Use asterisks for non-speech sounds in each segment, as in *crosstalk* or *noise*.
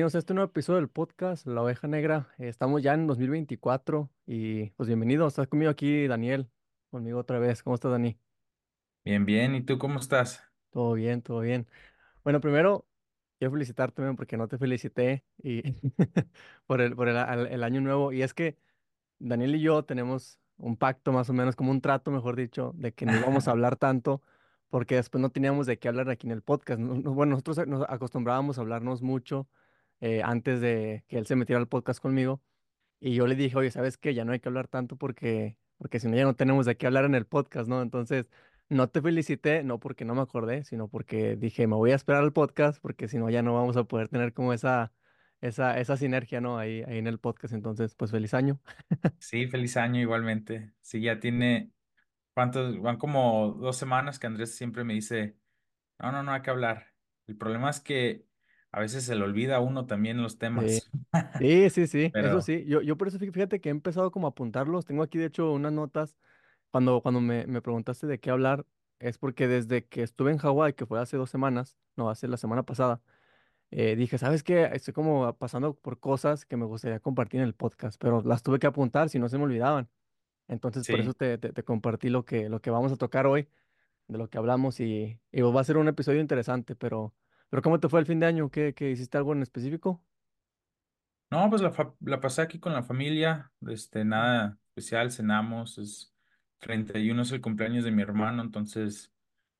Bienvenidos a este nuevo episodio del podcast La Oveja Negra. Estamos ya en 2024 y pues bienvenidos. Estás conmigo aquí, Daniel, conmigo otra vez. ¿Cómo estás, Dani? Bien, bien. ¿Y tú cómo estás? Todo bien, todo bien. Bueno, primero quiero felicitarte porque no te felicité y *laughs* por el, por el, al- el año nuevo. Y es que Daniel y yo tenemos un pacto más o menos, como un trato, mejor dicho, de que no íbamos a *laughs* hablar tanto porque después no teníamos de qué hablar aquí en el podcast. No- no- Bueno, nosotros nos acostumbrábamos a hablarnos mucho eh, antes de que él se metiera al podcast conmigo. Y yo le dije, oye, ¿sabes qué? Ya no hay que hablar tanto porque, porque si no ya no tenemos de qué hablar en el podcast, ¿no? Entonces, no te felicité, no porque no me acordé, sino porque dije, me voy a esperar al podcast porque si no ya no vamos a poder tener como esa, esa, esa sinergia, ¿no? Ahí, ahí en el podcast. Entonces, pues feliz año. Sí, feliz año igualmente. Sí, ya tiene, ¿cuántos? Van como dos semanas que Andrés siempre me dice, no, no, no hay que hablar. El problema es que a veces se le olvida a uno también los Sí, temas. sí, *laughs* sí, sí, eso Pero sí. Yo, yo por eso fí- fíjate que he empezado como a apuntarlos. Tengo aquí, de hecho, unas notas. Cuando, cuando me, me preguntaste de qué hablar, es porque desde que estuve en Hawái, que fue hace dos semanas, no, hace la semana pasada, eh, dije, ¿sabes qué? Estoy como pasando por cosas que me gustaría compartir en el podcast, pero las tuve que apuntar si no se me olvidaban. Entonces, por eso sí. te, te, te compartí lo que, lo que vamos a tocar hoy, de lo que hablamos, y, y va a ser un episodio interesante, pero, pero ¿cómo te fue el fin de año? ¿Qué, qué hiciste algo en específico? No, pues la, fa- la pasé aquí con la familia, este, nada especial, cenamos, es 31 es el cumpleaños de mi hermano, entonces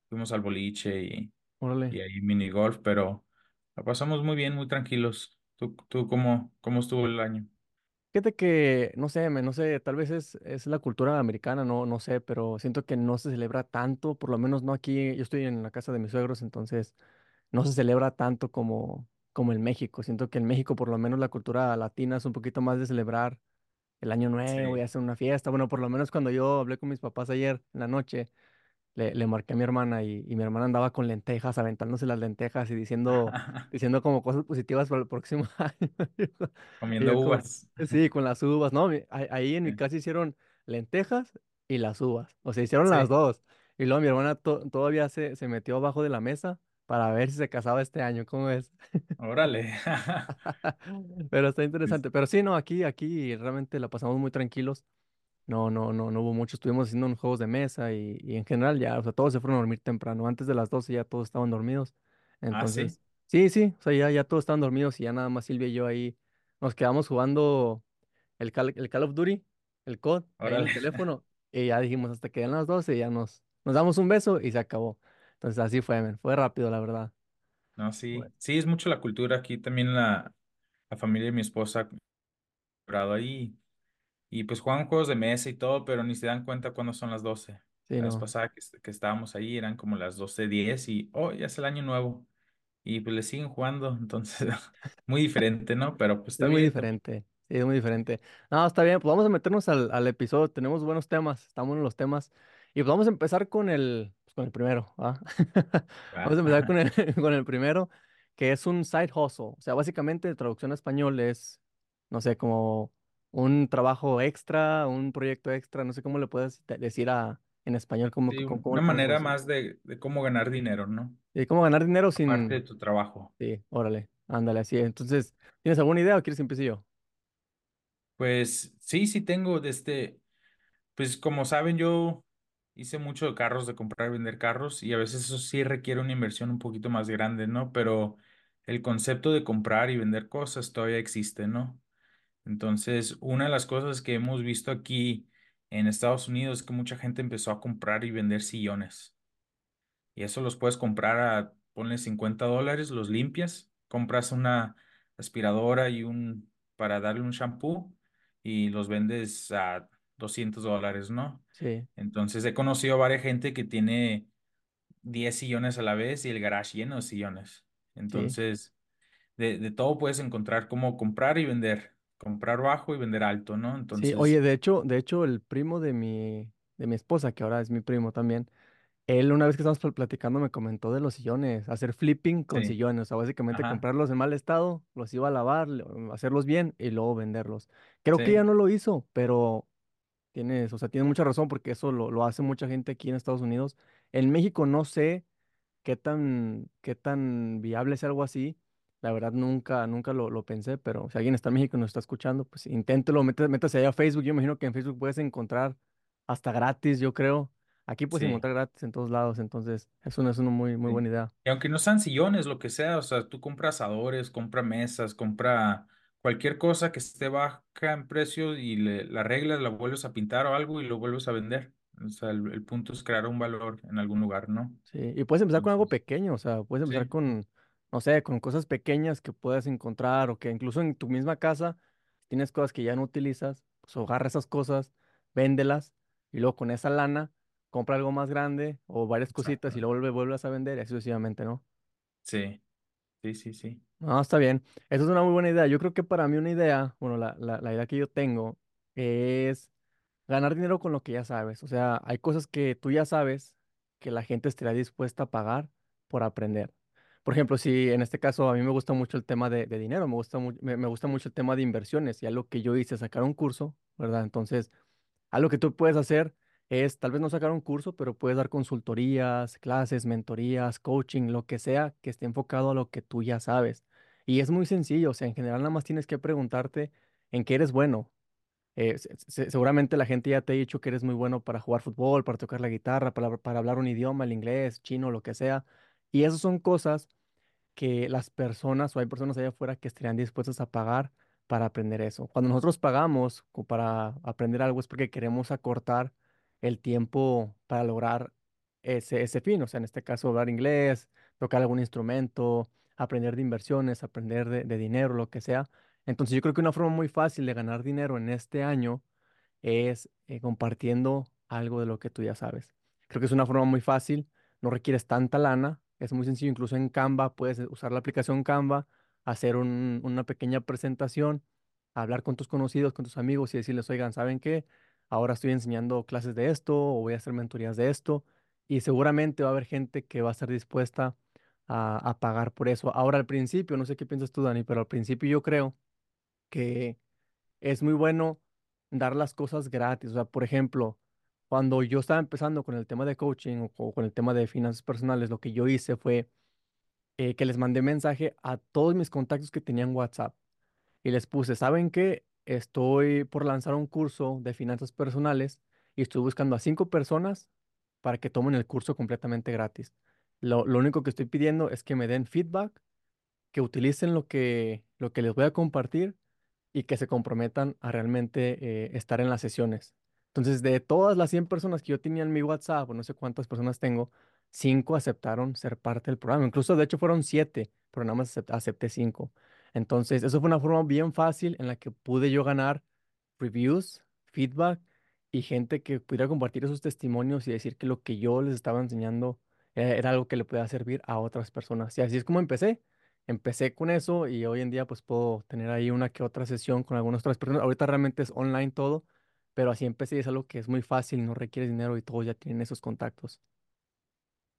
fuimos al boliche y, Órale. y ahí mini golf, pero la pasamos muy bien, muy tranquilos. ¿Tú, tú cómo, cómo estuvo el año? Fíjate que, no sé, me- no sé, tal vez es, es la cultura americana, no, no sé, pero siento que no se celebra tanto, por lo menos no aquí, yo estoy en la casa de mis suegros, entonces no se celebra tanto como, como en México. Siento que en México, por lo menos la cultura latina es un poquito más de celebrar el año nuevo y Sí. hacer una fiesta. Bueno, por lo menos cuando yo hablé con mis papás ayer en la noche, le, le marqué a mi hermana y, y mi hermana andaba con lentejas, aventándose las lentejas y diciendo, *laughs* diciendo como cosas positivas para el próximo *laughs* año. Y Comiendo yo uvas. sí, con *laughs* las uvas, ¿no? Ahí en mi casa hicieron lentejas y las uvas. O sea, hicieron las dos. Y luego mi hermana to- todavía se, se metió abajo de la mesa para ver si se casaba este año. ¿Cómo ves? Órale. *laughs* *laughs* Pero está interesante. Pero sí, no, aquí, aquí realmente la pasamos muy tranquilos. No, no, no, no hubo mucho. Estuvimos haciendo unos juegos de mesa y, y en general ya, o sea, todos se fueron a dormir temprano. Antes de las 12 ya todos estaban dormidos. Ah, sí. Entonces, sí, sí, o sea, ya, ya todos estaban dormidos y ya nada más Silvia y yo ahí nos quedamos jugando el Call, el Call of Duty, el COD, en el teléfono. Y ya dijimos hasta que den las 12 ya nos, nos damos un beso y se acabó. Entonces así fue. Fue rápido, la verdad. No, Bueno, sí. Sí, es mucho la cultura. Aquí también la, la familia de mi esposa ha ahí. Y pues juegan juegos de mesa y todo, pero ni se dan cuenta cuándo son las doce sí, La vez pasada que, que estábamos ahí eran como las doce diez y, oh, ya es el año nuevo. Y pues le siguen jugando. *laughs* Entonces, muy diferente, ¿no? Pero pues Es está muy bien también. diferente. Sí, es muy diferente. No, está bien, pues vamos a meternos al, al episodio. Tenemos buenos temas, estamos en los temas. Y pues vamos a empezar con el, pues, con el primero, ¿va? *laughs* Vamos a empezar con el, *laughs* con el primero, que es un side hustle. O sea, básicamente, traducción a español es, no sé, como un trabajo extra, un proyecto extra, no sé cómo le puedes de- decir a, en español, cómo, Sí, una manera más de, de cómo ganar dinero, ¿no? Y cómo ganar dinero Aparte de sin... tu trabajo. Sí, órale, ándale, así. Entonces, ¿tienes alguna idea o quieres que empiece yo? Pues sí, sí tengo desde, pues como saben, yo hice mucho de carros, de comprar y vender carros, y a veces eso sí requiere una inversión un poquito más grande, ¿no? Pero el concepto de comprar y vender cosas todavía existe, ¿no? Entonces, una de las cosas que hemos visto aquí en Estados Unidos es que mucha gente empezó a comprar y vender sillones. Y eso los puedes comprar a, ponle 50 dólares, los limpias, compras una aspiradora y un, para darle un shampoo y los vendes a 200 dólares, ¿no? Sí, Entonces he conocido a varias gente que tiene 10 sillones a la vez y el garage lleno de sillones. sí. Entonces, de, de todo puedes encontrar cómo comprar y vender, comprar bajo y vender alto, ¿no? Sí, oye, Entonces, de hecho, de hecho, el primo de mi, de mi esposa, que ahora es mi primo también, él una vez que estábamos pl- platicando me comentó de los sillones, hacer flipping con sí, sillones, o sea, básicamente ajá, comprarlos en mal estado, los iba a lavar, hacerlos bien y luego venderlos. Creo que ya sí, no lo hizo, pero tienes, o sea, tiene mucha razón porque eso lo, lo hace mucha gente aquí en Estados Unidos. En México no sé qué tan, qué tan viable es algo así, La verdad nunca, nunca lo, lo pensé, pero si alguien está en México y nos está escuchando, pues inténtelo, métase, métase allá a Facebook. Yo imagino que en Facebook puedes encontrar hasta gratis, yo creo. Aquí puedes Sí. encontrar gratis en todos lados, entonces eso no es una muy, muy Sí. buena idea. Y aunque no sean sillones, lo que sea, o sea, tú compras asadores, compra mesas, compra cualquier cosa que esté baja en precio y le, la arreglas, la vuelves a pintar o algo y lo vuelves a vender. O sea, el, el punto es crear un valor en algún lugar, ¿no? Sí, y puedes empezar con algo pequeño, o sea, puedes empezar sí, con, no sé, con cosas pequeñas que puedas encontrar o que incluso en tu misma casa tienes cosas que ya no utilizas, pues agarra esas cosas, véndelas y luego con esa lana compra algo más grande o varias cositas y luego vuelve, vuelves a vender y así sucesivamente, ¿no? Sí, sí, sí, sí. No, está bien. Esa es una muy buena idea. Yo creo que para mí una idea, bueno, la, la, idea que yo tengo es ganar dinero con lo que ya sabes. O sea, hay cosas que tú ya sabes que la gente estaría dispuesta a pagar por aprender. Por ejemplo, si en este caso a mí me gusta mucho el tema de, de dinero, me gusta, me, me gusta mucho el tema de inversiones y algo que yo hice, sacar un curso, ¿verdad? Entonces, algo que tú puedes hacer es tal vez no sacar un curso, pero puedes dar consultorías, clases, mentorías, coaching, lo que sea que esté enfocado a lo que tú ya sabes. Y es muy sencillo, o sea, en general nada más tienes que preguntarte en qué eres bueno. Eh, se- se- seguramente la gente ya te ha dicho que eres muy bueno para jugar fútbol, para tocar la guitarra, para, para hablar un idioma, el inglés, chino, lo que sea. Y esas son cosas que las personas o hay personas allá afuera que estarían dispuestas a pagar para aprender eso. Cuando nosotros pagamos para aprender algo es porque queremos acortar el tiempo para lograr ese, ese fin. O sea, en este caso, hablar inglés, tocar algún instrumento, aprender de inversiones, aprender de, de dinero, lo que sea. Entonces, yo creo que una forma muy fácil de ganar dinero en este año es eh, compartiendo algo de lo que tú ya sabes. Creo que es una forma muy fácil, no requieres tanta lana, es muy sencillo, incluso en Canva puedes usar la aplicación Canva, hacer un- una pequeña presentación, hablar con tus conocidos, con tus amigos y decirles, oigan, ¿saben qué? Ahora estoy enseñando clases de esto o voy a hacer mentorías de esto y seguramente va a haber gente que va a estar dispuesta a, pagar por eso. Ahora al principio, no sé qué piensas tú, Dani, pero al principio yo creo que es muy bueno dar las cosas gratis. O sea, por ejemplo, cuando yo estaba empezando con el tema de coaching o, o con el tema de finanzas personales, lo que yo hice fue eh, que les mandé mensaje a todos mis contactos que tenían WhatsApp y les puse, ¿saben qué? Estoy por lanzar un curso de finanzas personales y estoy buscando a cinco personas para que tomen el curso completamente gratis. Lo, lo único que estoy pidiendo es que me den feedback, que utilicen lo que, lo que les voy a compartir y que se comprometan a realmente eh, estar en las sesiones. Entonces, de todas las 100 personas que yo tenía en mi WhatsApp, o no sé cuántas personas tengo, 5 aceptaron ser parte del programa. Incluso, de hecho, fueron 7, pero nada más acep- acepté 5. Entonces, eso fue una forma bien fácil en la que pude yo ganar reviews, feedback y gente que pudiera compartir esos testimonios y decir que lo que yo les estaba enseñando era, era algo que le podía servir a otras personas. Y así es como empecé. Empecé con eso y hoy en día pues puedo tener ahí una que otra sesión con algunas otras personas. Ahorita realmente es online todo, pero así empecé y es algo que es muy fácil, no requiere dinero y todos ya tienen esos contactos.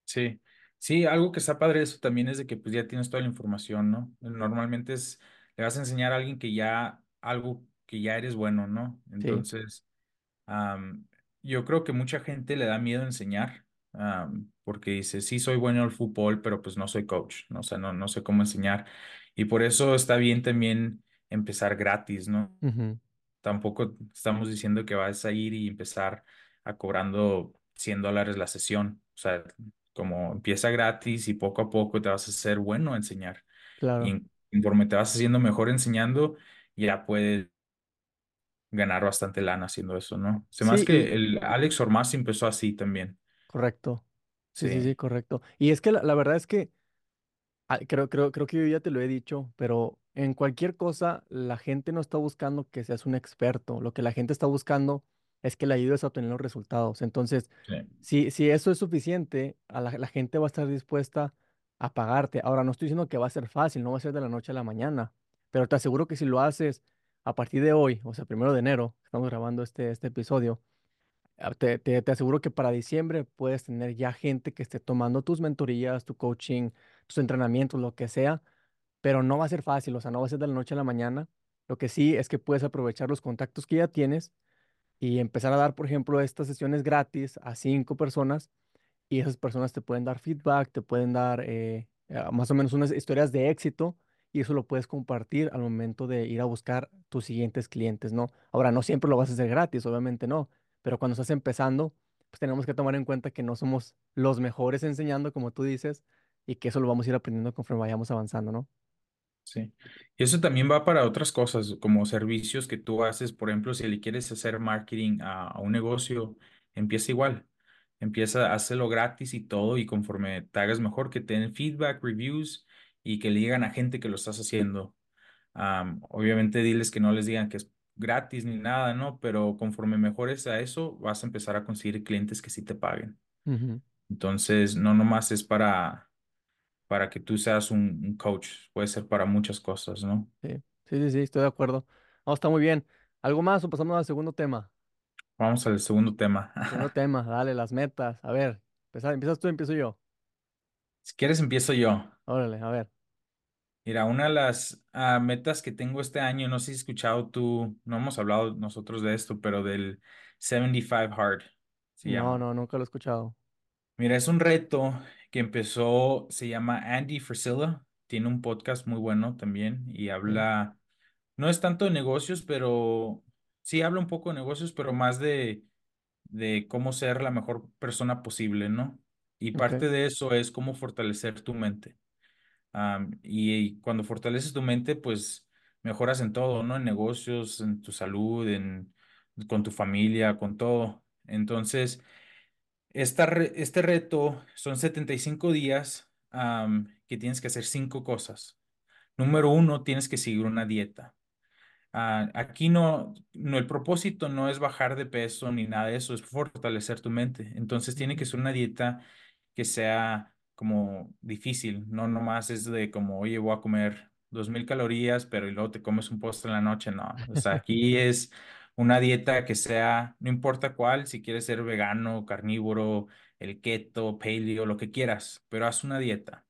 Sí, sí, algo que está padre de eso también es de que pues ya tienes toda la información, ¿no? Normalmente es, le vas a enseñar a alguien que ya, algo que ya eres bueno, ¿no? Sí. Entonces, am, yo creo que mucha gente le da miedo enseñar, am, porque dice, sí, soy bueno al fútbol, pero pues no soy coach, ¿no? O sea, no, no sé cómo enseñar. Y por eso está bien también empezar gratis, ¿no? Tampoco estamos diciendo que vas a ir y empezar a cobrando 100 dólares la sesión. O sea, como empieza gratis y poco a poco te vas a hacer bueno a enseñar. Y claro. en- conforme te vas haciendo mejor enseñando, ya puedes ganar bastante lana haciendo eso, ¿no? Se Sí, más y que el Alex Ormaz empezó así también. correcto. Sí, sí, sí, Sí, correcto. Y es que la, la verdad es que Ah, Creo, creo, creo que yo ya te lo he dicho, pero en cualquier cosa la gente no está buscando que seas un experto. Lo que la gente está buscando es que le ayudes a obtener los resultados. Entonces, sí, si, si eso es suficiente, a la, la gente va a estar dispuesta a pagarte. Ahora, no estoy diciendo que va a ser fácil, no va a ser de la noche a la mañana, pero te aseguro que si lo haces a partir de hoy, o sea, primero de enero, estamos grabando este, este episodio, ah, te, te, te aseguro que para diciembre puedes tener ya gente que esté tomando tus mentorías, tu coaching, tus entrenamientos, lo que sea, pero no va a ser fácil, o sea, no va a ser de la noche a la mañana. Lo que sí es que puedes aprovechar los contactos que ya tienes y empezar a dar, por ejemplo, estas sesiones gratis a cinco personas y esas personas te pueden dar feedback, te pueden dar eh, eh, más o menos unas historias de éxito y eso lo puedes compartir al momento de ir a buscar tus siguientes clientes, ¿no? Ahora, no siempre lo vas a hacer gratis, obviamente no, pero cuando estás empezando, pues tenemos que tomar en cuenta que no somos los mejores enseñando, como tú dices, y que eso lo vamos a ir aprendiendo conforme vayamos avanzando, ¿no? Sí. Y eso también va para otras cosas, como servicios que tú haces. Por ejemplo, si le quieres hacer marketing a, a un negocio, empieza igual. Empieza, hazlo gratis y todo, y conforme te hagas mejor, que te den feedback, reviews y que le digan a gente que lo estás haciendo. Am, obviamente, diles que no les digan que es gratis ni nada, ¿no? Pero conforme mejores a eso, vas a empezar a conseguir clientes que sí te paguen. Entonces, no nomás es para para que tú seas un, un coach. Puede ser para muchas cosas, ¿no? Sí, sí, sí, sí, estoy de acuerdo. No, está muy bien. ¿Algo más o pasamos al segundo tema? Vamos al segundo tema. Segundo *laughs* tema, dale, las metas. A ver, empezar, empiezas tú, empiezo yo. Si quieres, empiezo yo. Órale, a ver. Mira, una de las ah, metas que tengo este año, no sé si has escuchado tú, no hemos hablado nosotros de esto, pero del 75 Hard se No, llama. no, nunca lo he escuchado. Mira, es un reto que empezó, se llama Andy Frisella, tiene un podcast muy bueno también y habla, no es tanto de negocios, pero sí habla un poco de negocios, pero más de de cómo ser la mejor persona posible, ¿no? Y parte de eso es cómo fortalecer tu mente. Y, y cuando fortaleces tu mente, pues mejoras en todo, ¿no? En negocios, en tu salud, en, con tu familia, con todo. Entonces, esta re- este reto son 75 días que tienes que hacer cinco cosas. Número uno, tienes que seguir una dieta. Ah, aquí no, no, el propósito no es bajar de peso ni nada de eso, es fortalecer tu mente. Entonces tiene que ser una dieta que sea como difícil, no nomás es de como, oye, voy a comer dos mil calorías, pero y luego te comes un postre en la noche, no. O sea, *laughs* aquí es una dieta que sea, no importa cuál, si quieres ser vegano, carnívoro, el keto, paleo, lo que quieras, pero haz una dieta.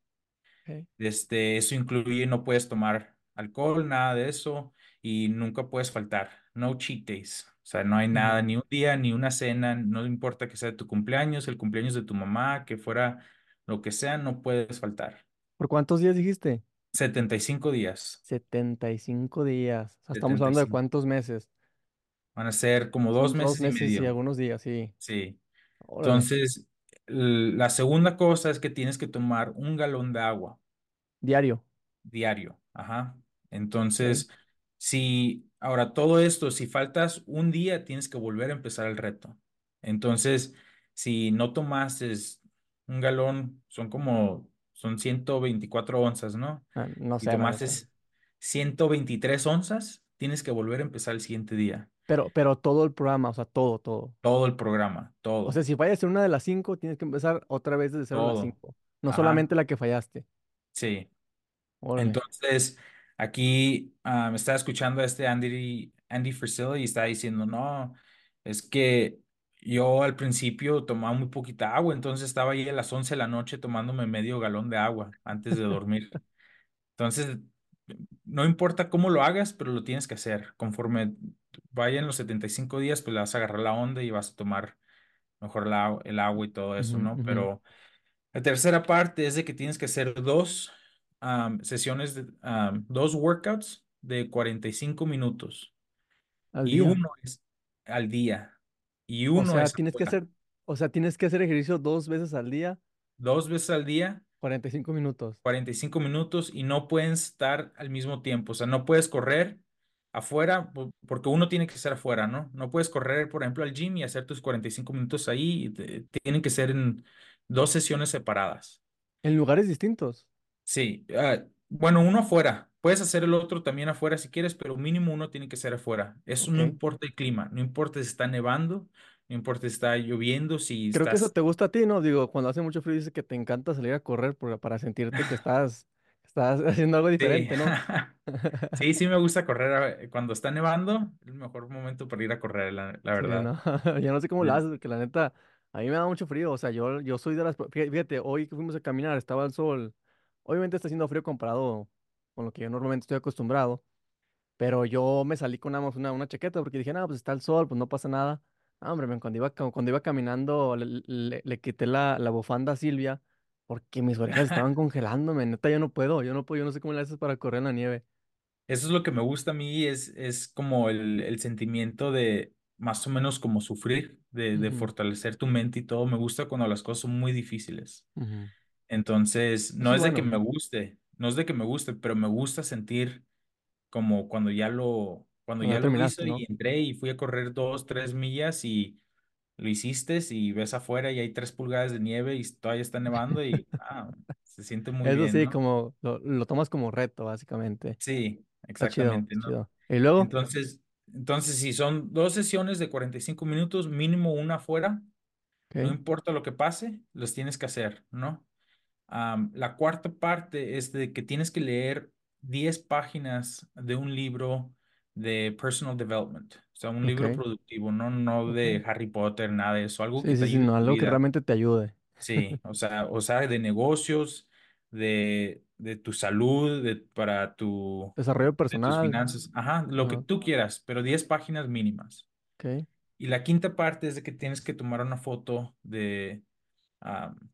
ok, Este, eso incluye no puedes tomar alcohol, nada de eso, y nunca puedes faltar. No cheat days. O sea, no hay nada, ni un día, ni una cena, no importa que sea tu cumpleaños, el cumpleaños de tu mamá, que fuera lo que sea, no puedes faltar. ¿Por cuántos días dijiste? 75 días. 75 días. O sea, estamos setenta y hablando de cuántos meses. Van a ser como dos dos meses y algunos días, sí. Sí. Entonces, la segunda cosa es que tienes que tomar un galón de agua. Diario. diario. Ajá. Entonces, si ahora todo esto, si faltas un día, tienes que volver a empezar el reto. Entonces, si no tomaste un galón, son como, son 124 onzas, ¿no? Ah, no Si sé, la tomaste neta. 123 onzas, tienes que volver a empezar el siguiente día. Pero, pero todo el programa, o sea, todo, todo. Todo el programa, O sea, todo, si fallas en una de las cinco, tienes que empezar otra vez desde cero a las todo. cinco. No Ajá. solamente la que fallaste. Sí. Órale. Entonces, aquí ah, me estaba escuchando a este Andy, Andy Frisella y estaba diciendo, no, es que yo al principio tomaba muy poquita agua, entonces estaba ahí a las 11 de la noche tomándome medio galón de agua antes de dormir. *laughs* Entonces, no importa cómo lo hagas, pero lo tienes que hacer. Conforme vayan los 75 días, pues le vas a agarrar la onda y vas a tomar mejor la- el agua y todo eso, ¿no? Pero la tercera parte es de que tienes que hacer dos sesiones, de, dos workouts de 45 minutos Al y día. uno es al día y O uno sea, es tienes que hacer, o sea, tienes que hacer ejercicio dos veces al día, Dos veces al día, 45 minutos. 45 minutos y no pueden estar al mismo tiempo. O sea, no puedes correr afuera po- porque uno tiene que estar afuera, ¿no? No puedes correr, por ejemplo, al gym y hacer tus 45 minutos ahí. te- Tienen que ser en dos sesiones separadas. En lugares distintos. Sí, ah, bueno, uno afuera. Puedes hacer el otro también afuera si quieres, pero mínimo uno tiene que ser afuera. Eso no importa el clima, no importa si está nevando, no importa si está lloviendo, si Creo que eso estás... te gusta a ti, ¿no? Digo, cuando hace mucho frío dices que te encanta salir a correr por- para sentirte que *laughs* estás, estás *laughs* haciendo algo Sí, diferente, ¿no? *laughs* *laughs* sí, sí me gusta correr. ah, Cuando está nevando, el mejor momento para ir a correr, la, la Sí, verdad. no, yo no sé cómo lo Es- haces, porque la neta, a mí me da mucho frío, o sea, yo, yo soy de las, fí- fíjate, hoy que fuimos a caminar, estaba el sol, obviamente está haciendo frío comparado con lo que yo normalmente estoy acostumbrado, pero yo me salí con nada más una, una chaqueta porque dije, no, pues está el sol, pues no pasa nada. Ah, hombre, men, cuando iba, ca- cuando iba caminando, le, le- le quité la, la bufanda a Silvia, porque mis orejas *laughs* estaban congelándome. Neta, yo no puedo, yo no puedo, yo no sé cómo le haces para correr en la nieve. Eso es lo que me gusta a mí, es, es como el, el sentimiento de más o menos como sufrir, de, de Ujú, fortalecer tu mente y todo. Me gusta cuando las cosas son muy difíciles. ujú. Entonces, Eso no es es de que bueno. me guste, no es de que me guste, pero me gusta sentir como cuando ya lo, cuando Cuando ya lo hice ¿no? y entré y fui a correr dos, tres millas y lo hiciste y ves afuera y hay tres pulgadas de nieve y todavía está nevando y *laughs* ah, se siente muy Eso bien, sí, ¿no? como lo, lo tomas como reto, básicamente. Sí, chido, exactamente, está ¿no? chido. Y luego, Entonces, entonces si son dos sesiones de 45 minutos, mínimo una afuera, no ok, importa lo que pase, los tienes que hacer, ¿no? Am, la cuarta parte es de que tienes que leer 10 páginas de un libro de personal development, o sea, un libro ok, productivo, no, no de Harry Potter, nada de eso, algo que Sí, te ayude algo que realmente te ayude. Sí, o *laughs* sea, o sea, de negocios, de, de tu salud, de, para tu, Desarrollo de tus personal. finanzas, ajá, lo que tú quieras, pero 10 páginas mínimas. ok. Y la quinta parte es de que tienes que tomar una foto de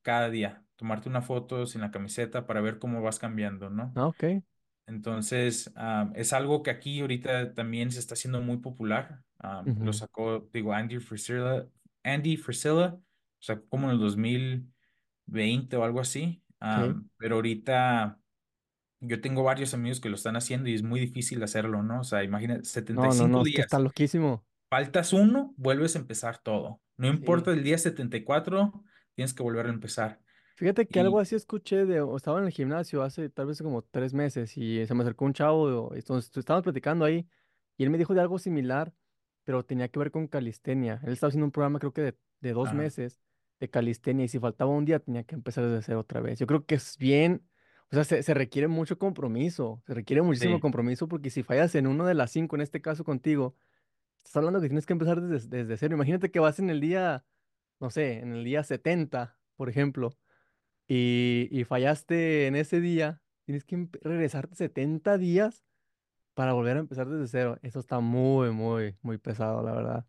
cada día, tomarte una foto sin la camiseta para ver cómo vas cambiando, ¿no? Ah, ok. Entonces, es algo que aquí ahorita también se está haciendo muy popular. Lo sacó, digo, Andy Frisella, Andy Frisella, o sea, como en el 2020 o algo así. Pero ahorita yo tengo varios amigos que lo están haciendo y es muy difícil hacerlo, ¿no? O sea, imagina, setenta y No, no, no, cinco es que está días. loquísimo. Faltas uno, vuelves a empezar todo. No importa Sí. el día 74, tienes que volver a empezar. Fíjate que algo Y, así escuché de, o estaba en el gimnasio hace tal vez como tres meses y se me acercó un chavo, entonces estábamos platicando ahí y él me dijo de algo similar, pero tenía que ver con calistenia. Él estaba haciendo un programa creo que de, de dos meses de calistenia y si faltaba un día tenía que empezar desde cero otra vez. Yo creo que es bien, o sea, se, se requiere mucho compromiso, se requiere muchísimo sí, compromiso porque si fallas en uno de las cinco, en este caso contigo, estás hablando que tienes que empezar desde, desde cero. Imagínate que vas en el día, no sé, en el día 70 por ejemplo y, y fallaste en ese día, tienes que regresarte 70 días para volver a empezar desde cero. Eso está muy, muy, muy pesado, la verdad.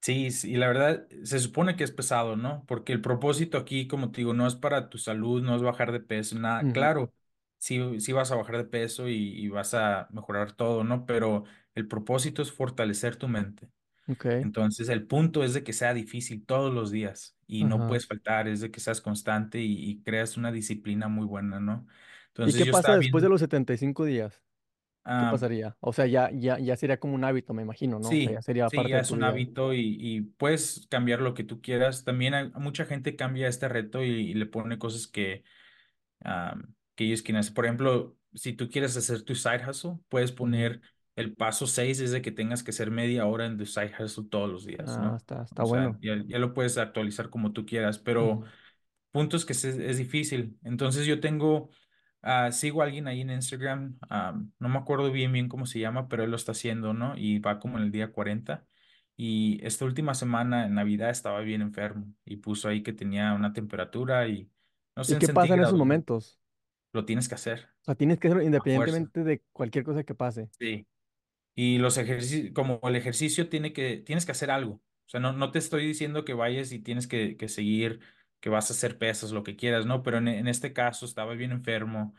sí, sí, la verdad se supone que es pesado, ¿no? Porque el propósito aquí, como te digo, no es para tu salud, no es bajar de peso, nada. Claro, sí, sí vas a bajar de peso y, y vas a mejorar todo, ¿no? Pero el propósito es fortalecer tu mente. Ok, Entonces, el punto es de que sea difícil todos los días y no puedes faltar, es de que seas constante y, y creas una disciplina muy buena, ¿no? ¿Y Entonces, qué yo pasa después de viendo, los 75 días? ¿Qué ah, pasaría? O sea, ya, ya, ya sería como un hábito, me imagino, ¿no? O sea, ya sí, sería sí, parte ya de es un vida. hábito y, y puedes cambiar lo que tú quieras. También hay, mucha gente cambia este reto y, y le pone cosas que, ah, que ellos quieren hacer. Por ejemplo, si tú quieres hacer tu side hustle, puedes poner el paso 6 es de que tengas que hacer media hora en tu side hustle todos los días, Ah, ¿no? está, está O sea, bueno. ya, ya lo puedes actualizar como tú quieras, pero Ujú. puntos que se- es difícil. Entonces yo tengo, ah, sigo a alguien ahí en Instagram, no me acuerdo bien bien cómo se llama, pero él lo está haciendo, ¿no? Y va como en el día 40. Y esta última semana, en Navidad, estaba bien enfermo y puso ahí que tenía una temperatura y, no sé, ¿Y en qué pasa en esos momentos? Lo tienes que hacer O sea, tienes que hacerlo independientemente de cualquier cosa que pase. Sí. Y los ejercicios, como el ejercicio tiene que, tienes que hacer algo. O sea, no, no te estoy diciendo que vayas y tienes que, que seguir, que vas a hacer pesas, lo que quieras, ¿no? Pero en, en este caso estaba bien enfermo,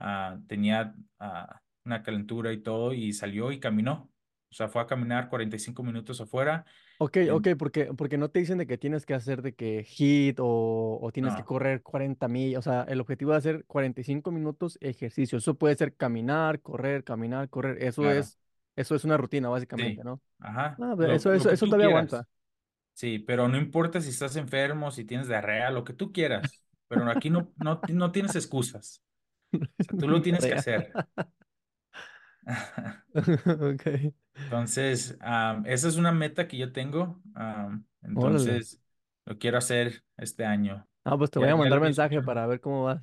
ah, tenía ah, una calentura y todo, y salió y caminó. O sea, fue a caminar 45 minutos afuera. Ok, En- ok, porque, porque no te dicen de que tienes que hacer de que hit o, o tienes que no, correr 40 millas. O sea, el objetivo es hacer 45 minutos ejercicio. Eso puede ser caminar, correr, caminar, correr. Eso claro, es, eso es una rutina, básicamente, sí, ¿no? ajá, Ah, lo, eso, lo eso, todavía quieras. aguanta. Sí, pero no importa si estás enfermo, si tiees diarrea, lo que tú quieras. Pero aquí no, no, no tienes excusas. O sea, tú lo tienes que hacer. *laughs* Ok. *laughs* Entonces, am, esa es una meta que yo tengo. Órale. entonces, lo quiero hacer este año. Ah, pues te voy a mandar mensaje para ver cómo vas.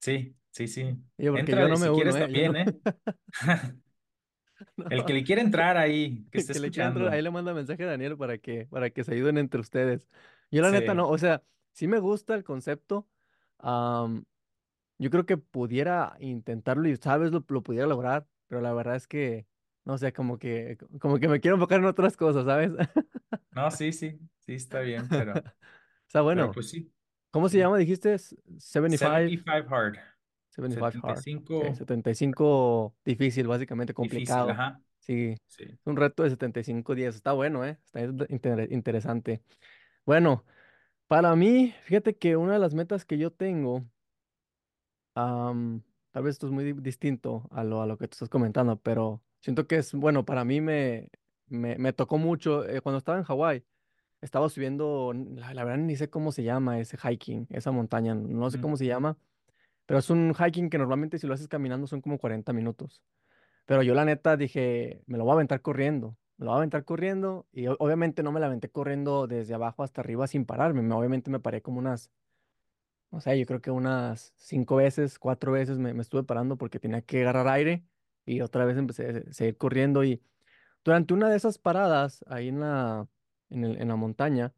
Sí, sí, sí. Oye, porque yo Entrale no me si uno, quieres ¿eh? Yo no. también, *laughs* *laughs* El que le quiere entrar ahí, que esté Que le quiera entrar, ahí escuchando. le manda mensaje a Daniel para que, para que se ayuden entre ustedes. Yo la neta Sí, no, o sea, sí me gusta el concepto. am, yo creo que pudiera intentarlo y sabes, lo, lo pudiera lograr, pero la verdad es que, no sé, como que, como que me quiero enfocar en otras cosas, ¿sabes? no, sí, sí, sí está bien, pero, *laughs* Está pero bueno. pues sí. ¿Cómo se llama? Dijiste S- 75, 75 hard. 75 hard. Ok, 75 setenta y cinco difícil, básicamente difícil, complicado. ajá. Sí, Sí. un reto de 75 días. Está bueno, ¿eh? Está inter- interesante. Bueno, para mí, fíjate que una de las metas que yo tengo, am, tal vez esto es muy di- distinto a lo, a lo que tú estás comentando, pero siento que es, bueno, para mí me, me, me tocó mucho. eh, cuando estaba en Hawái, estaba subiendo, la, la verdad ni sé cómo se llama ese hiking, esa montaña, no sé cómo se llama, pero es un hiking que normalmente si lo haces caminando son como 40 minutos. Pero yo la neta dije, me lo voy a aventar corriendo, me lo voy a aventar corriendo y obviamente no me la aventé corriendo desde abajo hasta arriba sin pararme, me- obviamente me paré como unas, no sé, yo creo que unas cinco veces, cuatro veces me, me estuve parando porque tenía que agarrar aire y otra vez empecé a seguir corriendo y durante una de esas paradas ahí en la, en el- en la montaña,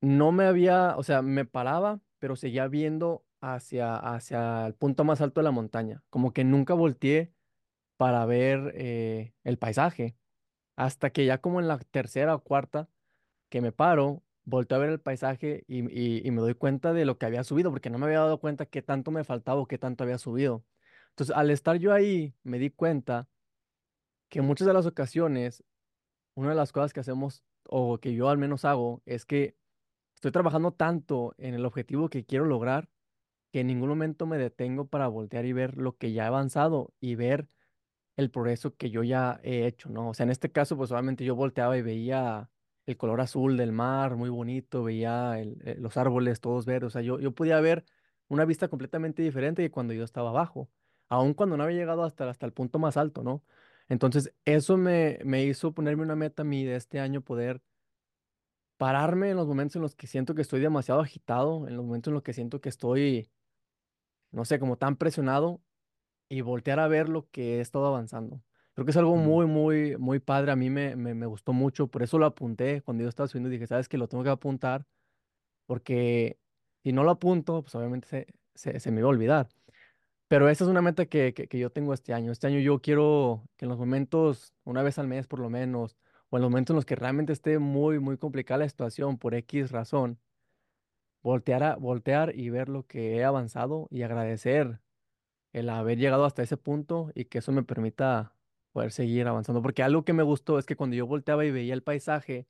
no me había, o sea, me paraba, pero seguía viendo hacia, hacia el punto más alto de la montaña, como que nunca volteé para ver eh, el paisaje. Hasta que ya como en la tercera o cuarta que me paro, volteo a ver el paisaje y, y- me doy cuenta de lo que había subido, porque no me había dado cuenta qué tanto me faltaba o qué tanto había subido. Entonces, al estar yo ahí, me di cuenta que muchas de las ocasiones, una de las cosas que hacemos, o que yo al menos hago, es que estoy trabajando tanto en el objetivo que quiero lograr, que en ningún momento me detengo para voltear y ver lo que ya he avanzado y ver el progreso que yo ya he hecho, ¿no? O sea, en este caso, pues obviamente yo volteaba y veía el color azul del mar, muy bonito, veía el- eh, los árboles todos verdes, o sea, yo, yo podía ver una vista completamente diferente de cuando yo estaba abajo, aun cuando no había llegado hasta, hasta el punto más alto, ¿no? Entonces, eso me, me hizo ponerme una meta a mí de este año, poder pararme en los momentos en los que siento que estoy demasiado agitado, en los momentos en los que siento que estoy, no sé, como tan presionado y voltear a ver lo que he estado avanzando. Creo que es algo ujú, muy, muy, muy padre. A mí me, me, me gustó mucho, por eso lo apunté cuando yo estaba subiendo. Dije, sabes que lo tengo que apuntar, porque si no lo apunto, pues obviamente se, se, se me va a olvidar. Pero esa es una meta que, que, que yo tengo este año. Este año yo quiero que en los momentos, una vez al mes por lo menos, o en los momentos en los que realmente esté muy, muy complicada la situación por X razón, voltear, a, voltear y ver lo que he avanzado y agradecer el haber llegado hasta ese punto y que eso me permita poder seguir avanzando. Porque algo que me gustó es que cuando yo volteaba y veía el paisaje,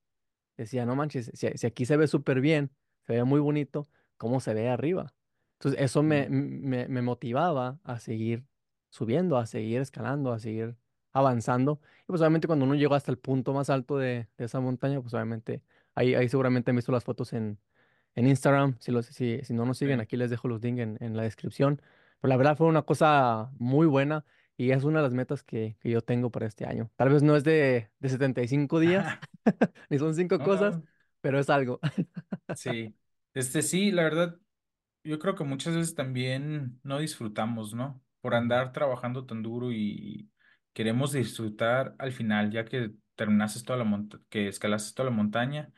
decía, no manches, si, si aquí se ve súper bien, se ve muy bonito, ¿cómo se ve arriba? Entonces eso me, ujú. me, me motivaba a seguir subiendo, a seguir escalando, a seguir avanzando. Y pues obviamente cuando uno llegó hasta el punto más alto de, de esa montaña, pues obviamente ahí, ahí seguramente han visto las fotos en, en Instagram. Si, los, si, si no nos siguen, aquí les dejo los links en, en la descripción. Pero la verdad fue una cosa muy buena y es una de las metas que, que yo tengo para este año. Tal vez no es de, de 75 días, *laughs* *laughs* ni son cinco No, cosas, no, pero es algo. sí. Este sí, la verdad, yo creo que muchas veces también no disfrutamos, ¿no? Por andar trabajando tan duro y queremos disfrutar al final, ya que terminaste toda la monta que escalaste toda la montaña,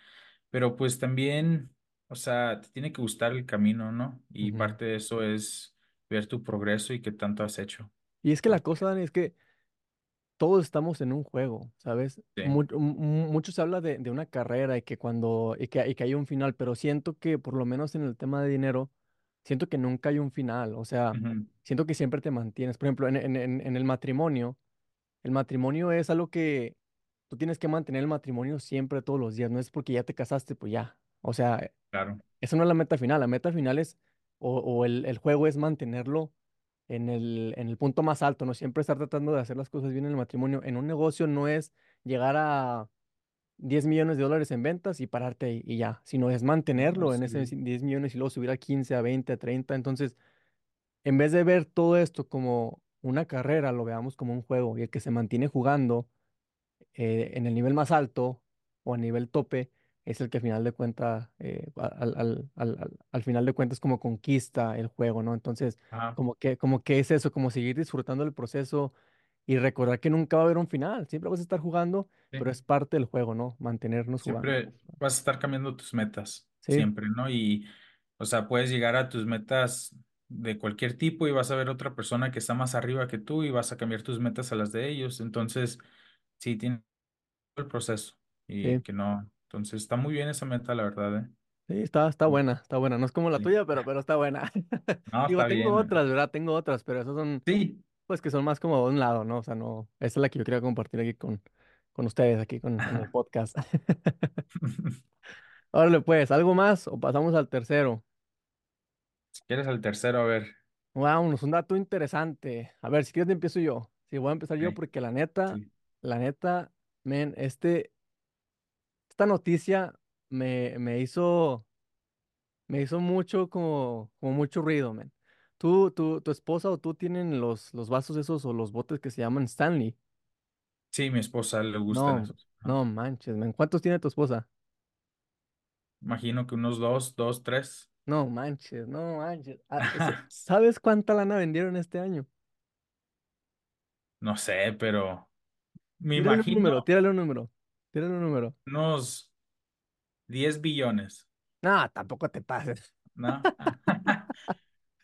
pero pues también, o sea, te tiene que gustar el camino, ¿no? Y ujú. parte de eso es ver tu progreso y qué tanto has hecho. Y es que la cosa, Dani, es que todos estamos en un juego, ¿sabes? sí. Mu- mu- mucho se habla de, de una carrera y que cuando, y que, y que hay un final, pero siento que por lo menos en el tema de dinero, siento que nunca hay un final, o sea, Ujú, siento que siempre te mantienes. Por ejemplo, en, en en el matrimonio. El matrimonio es algo que tú tienes que mantener el matrimonio siempre, todos los días. No es porque ya te casaste, pues ya. O sea, claro. esa no es la meta final. La meta final es, o, o el, el juego es mantenerlo en el, en el punto más alto, no siempre estar tratando de hacer las cosas bien en el matrimonio. En un negocio no es llegar a 10 millones de dólares en ventas y pararte ahí y ya, sino es mantenerlo en ese sí. 10 millones y luego subir a 15, a 20, a 30. Entonces, en vez de ver todo esto como una carrera, lo veamos como un juego y el que se mantiene jugando eh, en el nivel más alto o a nivel tope es el que al final de cuentas, eh, al, al, al, al- al final de cuentas como conquista el juego, ¿no? Entonces, Ajá. como que, como que es eso, como seguir disfrutando del proceso y recordar que nunca va a haber un final, siempre vas a estar jugando, pero Sí. es parte del juego, ¿no? Mantenernos jugando. Siempre vas a estar cambiando tus metas, Sí, siempre, ¿no? Y, o sea, puedes llegar a tus metas de cualquier tipo y vas a ver otra persona que está más arriba que tú y vas a cambiar tus metas a las de ellos. Entonces, sí, tiene el proceso y sí. que no. Entonces, está muy bien esa meta, la verdad, ¿eh? Sí, está, está buena, está buena. No es como la Sí. tuya, pero, pero está buena. *laughs* No, Digo, está tengo bien. otras, ¿verdad? Tengo otras, pero esas son, Sí. pues que son más como de un lado, ¿no? O sea, no, esa es la que yo quería compartir aquí con, con ustedes, aquí con, el *laughs* podcast. *laughs* Órale, pues, ¿algo más o pasamos al tercero? Si quieres el tercero, a ver. Vámonos, un dato interesante. A ver, si quieres empiezo yo. Sí, voy a empezar yo porque la neta, sí. la neta, men, este, esta noticia me, me hizo, me hizo mucho como, como mucho ruido, men. ¿Tú, tu, tu esposa o tú tienen los, los vasos esos o los botes que se llaman Stanley? Sí, mi esposa le gustan No, esos. No manches, men. ¿Cuántos tiene tu esposa? Imagino que unos dos, dos, tres. No manches, no manches. Ah, *laughs* ¿Sabes cuánta lana vendieron este año? No sé, pero me Tírale un imagino número, tírale un número, tírale un número. unos 10 billones, No, tampoco te pases. *laughs* ¿no? *laughs*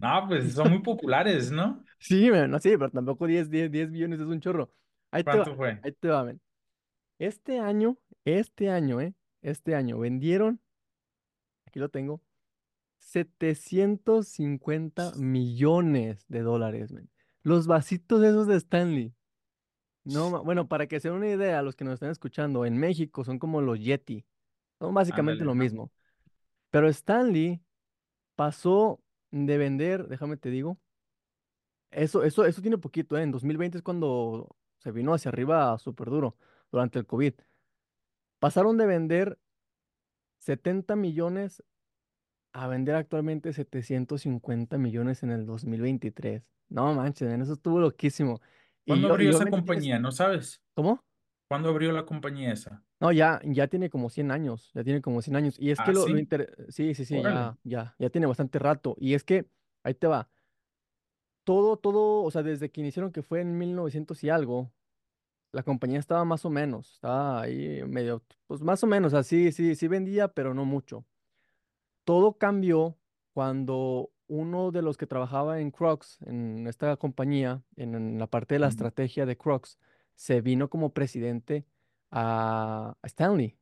No, pues son muy populares, ¿no? Sí, men, no, sí, pero tampoco diez diez diez billones es un chorro. Ahí te va, ¿Cuánto fue? ahí te va, men. Este año, este año, ¿eh? Este año vendieron, aquí lo tengo, 750 millones de dólares, men. Los vasitos esos de Stanley. No, bueno, para que se den una idea, los que nos están escuchando, en México son como los Yeti. Son básicamente Ándale, lo mismo. Pero Stanley pasó de vender, déjame te digo, eso, eso, eso tiene poquito, ¿eh? En 2020 es cuando se vino hacia arriba súper duro durante el COVID. Pasaron de vender 70 millones a vender actualmente 750 millones en el 2023. No manches, eso estuvo loquísimo. ¿Cuándo yo, abrió yo esa compañía? ¿No sabes? ¿Cómo? ¿Cuándo abrió la compañía esa? No, ya, ya tiene como 100 años, ya tiene como 100 años. Y es que Ah, lo, lo sí. inter... Sí, sí, sí, Órale. ya, ya, ya tiene bastante rato. Y es que, ahí te va, todo, todo, o sea, desde que iniciaron, que fue en 1900 y algo, la compañía estaba más o menos, estaba ahí medio, pues más o menos, así, sí, sí sí vendía, pero no mucho. Todo cambió cuando uno de los que trabajaba en Crocs, en esta compañía, en, en la parte de la estrategia de Crocs, se vino como presidente a, a Stanley.